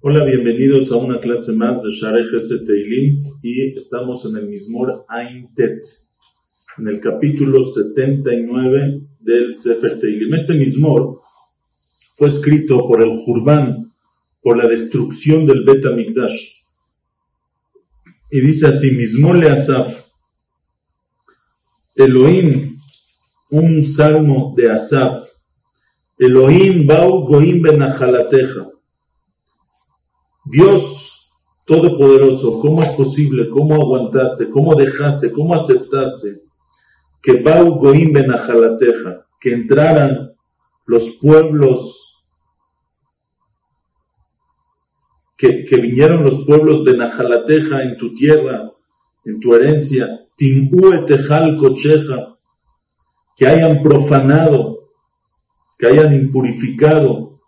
Hola, bienvenidos a una clase más de Shareh Teilim y estamos en el Mismor Ain Tet, en el capítulo 79 del Sefer Teilim. Este Mismor fue escrito por el Jurban, por la destrucción del Bet Mikdash. Y dice así, Mismor le Asaf, Elohim, un salmo de Asaf, Elohim bau goim benachalateja. Dios Todopoderoso, ¿cómo es posible? ¿Cómo aguantaste? ¿Cómo dejaste? ¿Cómo aceptaste que Bau Goim Benajalateja, que entraran los pueblos, que, que vinieron los pueblos de Najalateja en tu tierra, en tu herencia, Timue Tejal Cocheja, que hayan profanado, que hayan impurificado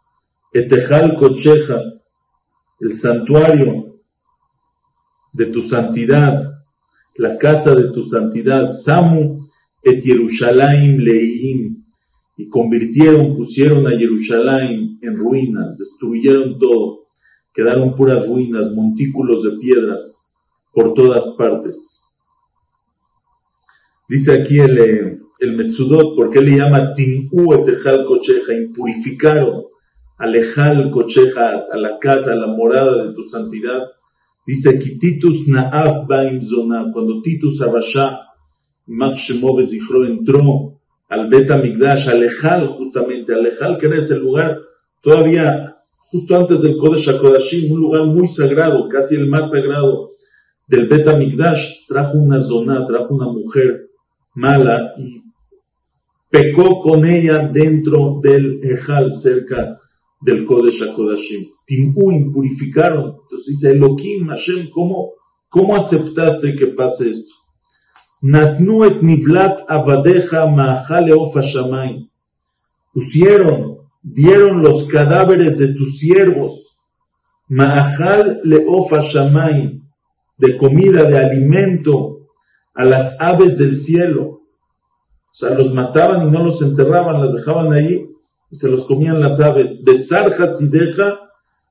Etejal Cocheja, el santuario de tu santidad, la casa de tu santidad, Samu et Yerushalayim Leihim, y convirtieron, pusieron a Jerusalén en ruinas, destruyeron todo, quedaron puras ruinas, montículos de piedras por todas partes. Dice aquí el, eh, el Metsudot, ¿por qué le llama Tim'u etejal cocheja? Impurificaron alejar cocheja a la casa, a la morada de tu santidad. Dice que Titus Naaf Baim Zona, cuando Titus Abasha, Mach Zichro entró al Beta Migdash, Alejal justamente, Alejal que era ese lugar todavía justo antes del Kodesh HaKodashim, un lugar muy sagrado, casi el más sagrado del Beta Migdash, trajo una zona, trajo una mujer mala y pecó con ella dentro del Ejal, cerca del Kodesh HaKodashim. Timú impurificaron. Entonces dice Elohim, Hashem, ¿cómo, ¿cómo aceptaste que pase esto? Natnu et nivlat avadeja. Pusieron, dieron los cadáveres de tus siervos. Leofa shamayim. De comida, de alimento a las aves del cielo. O sea, los mataban y no los enterraban, las dejaban ahí se los comían las aves. Besar hasideja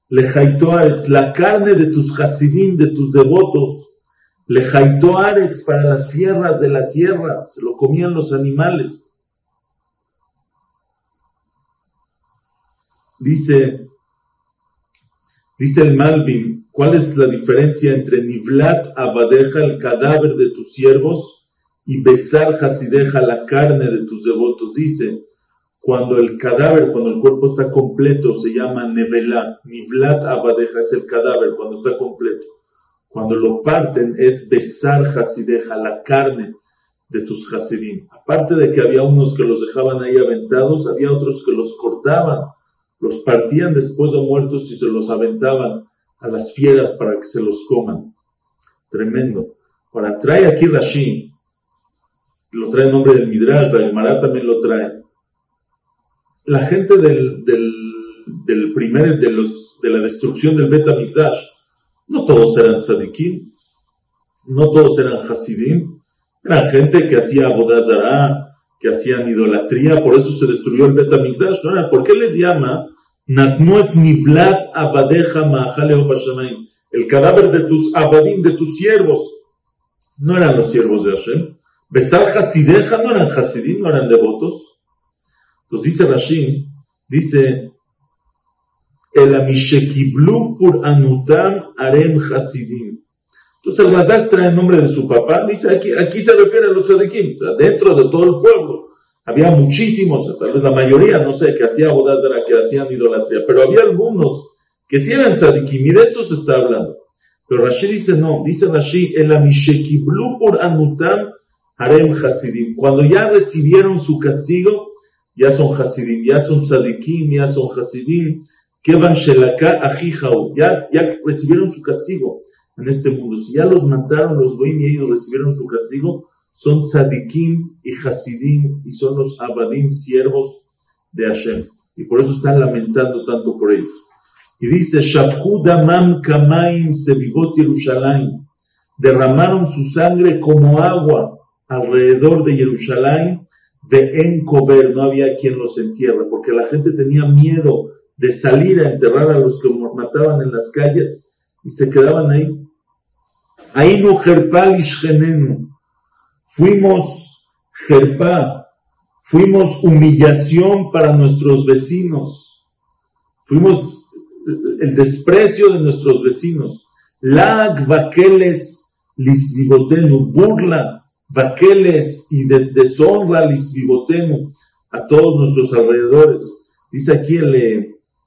lejaito aretz, la carne de tus hasidim, de tus devotos, lejaito aretz para las tierras de la tierra, se lo comían los animales. Dice, dice el Malvin, ¿cuál es la diferencia entre Nivlat Abadeja, el cadáver de tus siervos, y Besar Hasideja, la carne de tus devotos? Dice, cuando el cadáver, cuando el cuerpo está completo, se llama nevelá. Nivlat abadeja es el cadáver cuando está completo. Cuando lo parten es besar hasideja, la carne de tus hasidim. Aparte de que había unos que los dejaban ahí aventados, había otros que los cortaban, los partían después de muertos y se los aventaban a las fieras para que se los coman. Tremendo. Ahora, trae aquí Rashi, lo trae en nombre del Midrash, la también lo trae la gente del, del, primer, de, los, de la destrucción del Bet Mikdash, no todos eran tzadikim, no todos eran hasidim, eran gente que hacía abodazara, que hacían idolatría, por eso se destruyó el Bet Mikdash. ¿no? ¿Por qué les llama Natmuet Niblat Abadeja El cadáver de tus abadim, de tus siervos. No eran los siervos de Hashem. Besar Hasideja no eran hasidim, no eran devotos. Entonces dice Rashi, dice, el amishekiblu pur anutam arem hasidim. Entonces el Radak trae el nombre de su papá, dice aquí, aquí se refiere a los tzadikim, o dentro de todo el pueblo. Había muchísimos, tal vez la mayoría, no sé, que hacía bodazara, que hacían idolatría, pero había algunos que sí eran tzadikim, y de eso se está hablando. Pero Rashi dice no, dice Rashi, el amishekiblu pur anutam arem hasidim. Cuando ya recibieron su castigo, ya son Hasidim, ya son Tzadikim, ya son Hasidim, van Shelaka ya, ya recibieron su castigo en este mundo. Si ya los mataron los Goim y ellos recibieron su castigo, son Tzadikim y Hasidim y son los Abadim, siervos de Hashem. Y por eso están lamentando tanto por ellos. Y dice, Damam Kamaim Sevivot Yerushalayim. Derramaron su sangre como agua alrededor de Jerusalén de encober, no había quien los entierre, porque la gente tenía miedo de salir a enterrar a los que mataban en las calles y se quedaban ahí. Ahí no Jerpal Fuimos Jerpá, fuimos humillación para nuestros vecinos, fuimos el desprecio de nuestros vecinos. Lag vaqueles lisvivotenu, burla, vaqueles y deshonra lisvivotenu a todos nuestros alrededores. Dice aquí el,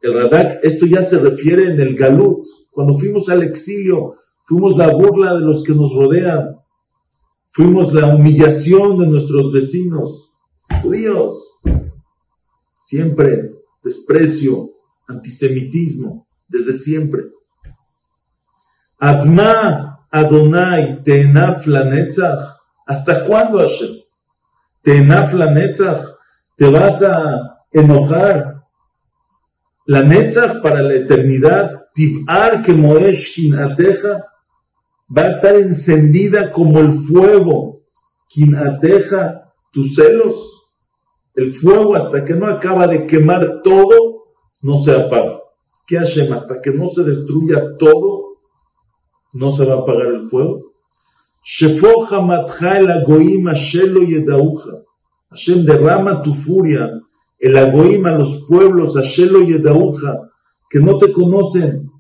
el Radak, esto ya se refiere en el Galut, cuando fuimos al exilio, fuimos la burla de los que nos rodean, fuimos la humillación de nuestros vecinos, judíos, siempre desprecio, antisemitismo, desde siempre. Adma Adonai Tenaf. ¿Hasta cuándo, Hashem? Tenaf la Netzach. ¿Te vas a enojar? La Netzach para la eternidad. Tib'ar que Moesh Kinateja. Va a estar encendida como el fuego. Kinateja, tus celos. El fuego hasta que no acaba de quemar todo, no se apaga. ¿Qué Hashem? Hasta que no se destruya todo, no se va a apagar el fuego. Hashem derrama tu furia, el agoim a los pueblos, Ashelo Yedauja, que no te conocen.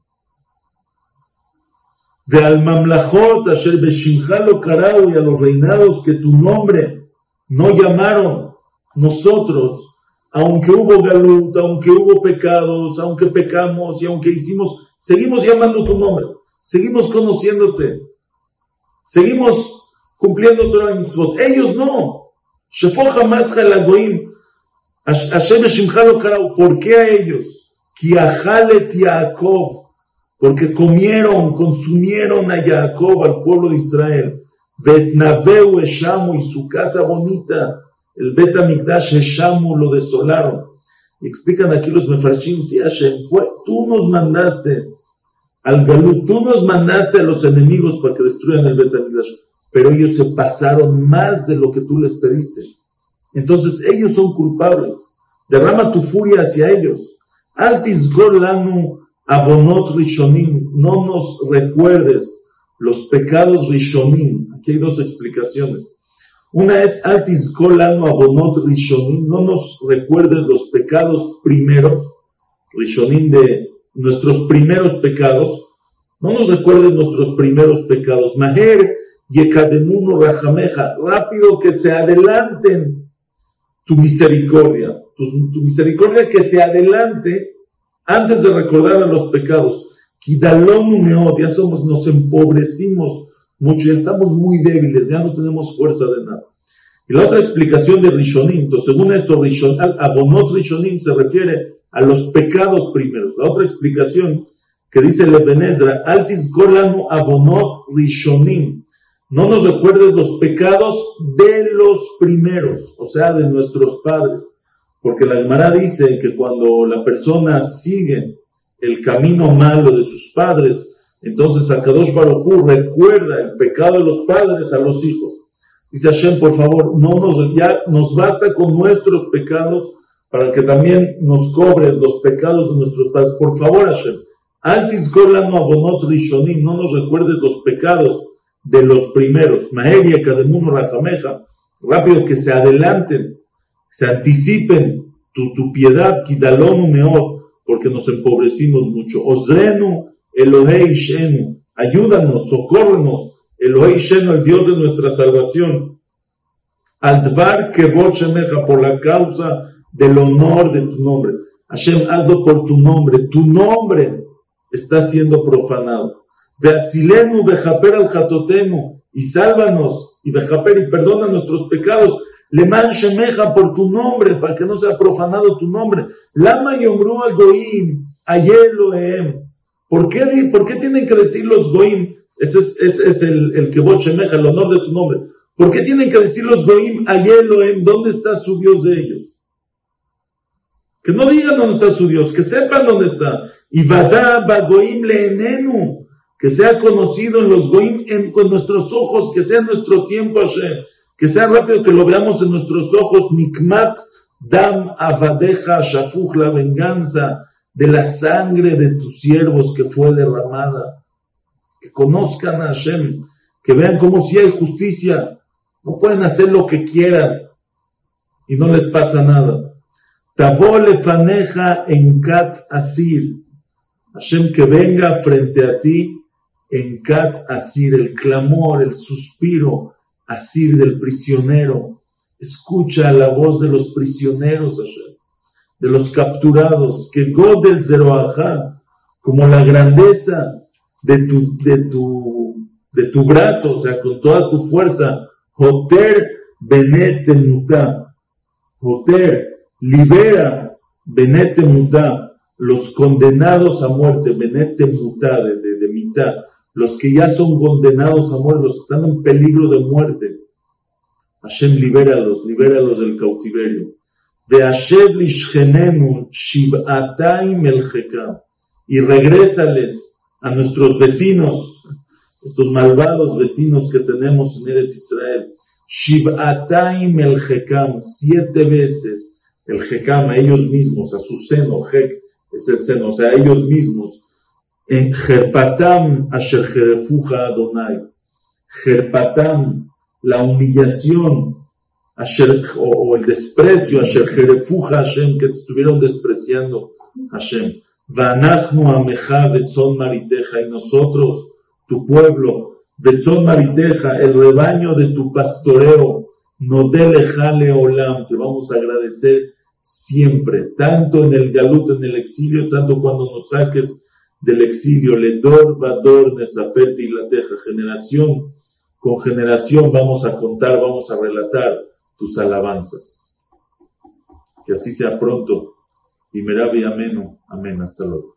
De al mamlachot, Asher Beshimcha karau, y a los reinados que tu nombre no llamaron nosotros aunque hubo galut, aunque hubo pecados, aunque pecamos y aunque hicimos, seguimos llamando tu nombre, seguimos conociéndote, seguimos cumpliendo Torah mitzvot. Ellos no. ¿Por qué a ellos? Porque comieron, consumieron a Jacob, al pueblo de Israel. Betnaveu Eshamu y su casa bonita el Bet Amigdash Shamu lo desolaron. Y explican aquí los Mefarshim, sí Hashem, fue, tú nos mandaste al Galut, tú nos mandaste a los enemigos para que destruyan el Bet Amigdash, pero ellos se pasaron más de lo que tú les pediste. Entonces ellos son culpables. Derrama tu furia hacia ellos. Altis Gorlanu Abonot Rishonim, no nos recuerdes los pecados Rishonim. Aquí hay dos explicaciones. Una es Altis Golano Abonot Rishonim, no nos recuerdes los pecados primeros, Rishonim de nuestros primeros pecados, no nos recuerdes nuestros primeros pecados. Maher Yekademuno Rajameja, rápido que se adelanten tu misericordia, tu, misericordia que se adelante antes de recordar a los pecados. Ya somos, nos empobrecimos mucho, ya estamos muy débiles, ya no tenemos fuerza de nada. Y la otra explicación de Rishonim, entonces, según esto, Rishon, Abonot Rishonim se refiere a los pecados primeros. La otra explicación que dice Lebenezra, Altis Golanu Abonot Rishonim, no nos recuerdes los pecados de los primeros, o sea, de nuestros padres. Porque la Gemara dice que cuando la persona sigue el camino malo de sus padres, entonces Akadosh Baruj recuerda el pecado de los padres a los hijos. Dice Hashem, por favor, no nos, ya nos basta con nuestros pecados para que también nos cobres los pecados de nuestros padres. Por favor, Hashem, antes no abonot rishonim, no nos recuerdes los pecados de los primeros. Maheria, Kademuno, Rajameja, rápido que se adelanten, se anticipen tu, tu piedad, porque nos empobrecimos mucho. Osrenu, Elohei Shenu, ayúdanos, socórrenos, Elohei Shenu, el Dios de nuestra salvación. Advar que meja por la causa del honor de tu nombre. Hashem, hazlo por tu nombre. Tu nombre está siendo profanado. Veatzilenu, vejaper al jatotenu, y sálvanos, y vejaper, y perdona nuestros pecados. Le meja por tu nombre, para que no sea profanado tu nombre. Lama yomru al goim, ayelohem. ¿Por qué, ¿Por qué tienen que decir los goim? Ese es, es el, que meja, el honor de tu nombre. ¿Por qué tienen que decir los goim en ¿Dónde está su Dios de ellos? Que no digan dónde está su Dios, que sepan dónde está. Y vada bagoim leenenu, que sea conocido en los goim con nuestros ojos, que sea nuestro tiempo Hashem. Que sea rápido, que lo veamos en nuestros ojos, Nikmat, Dam, Avadeja, Shafuj, la venganza de la sangre de tus siervos que fue derramada. Que conozcan a Hashem, que vean cómo si hay justicia, no pueden hacer lo que quieran y no les pasa nada. Tabole faneja en Kat Asir. Hashem que venga frente a ti en Kat Asir, el clamor, el suspiro, Asir del prisionero. Escucha la voz de los prisioneros, Hashem, de los capturados, que Godel Zeroajá, como la grandeza de tu, de tu, de tu brazo, o sea, con toda tu fuerza, Joter Benete Mutá, Joter, libera Benete Mutá, los condenados a muerte, Benete Mutá, de, de, de mitad, los que ya son condenados a muerte, los que están en peligro de muerte. Hashem, libéralos, libéralos del cautiverio. De Hashem Y regrésales a nuestros vecinos, estos malvados vecinos que tenemos en Eretz Israel. Shivataim el siete veces el Jekam a ellos mismos, a su seno, Jek es el seno, o sea, a ellos mismos en Jerpatam Asher Jerefuja Adonai. Jerpatam, la humillación, asher, o, el desprecio, Asher Jerefuja Hashem, que estuvieron despreciando Hashem. Vanachnu Ameja Betzon Mariteja, y nosotros, tu pueblo, Betzon Mariteja, el rebaño de tu pastoreo, no delejale olam, te vamos a agradecer siempre, tanto en el galut, en el exilio, tanto cuando nos saques del exilio, Ledor, Vador, Nesapet y la Teja, generación con generación vamos a contar, vamos a relatar tus alabanzas. Que así sea pronto. Y Merabi Ameno. Amén. Hasta luego.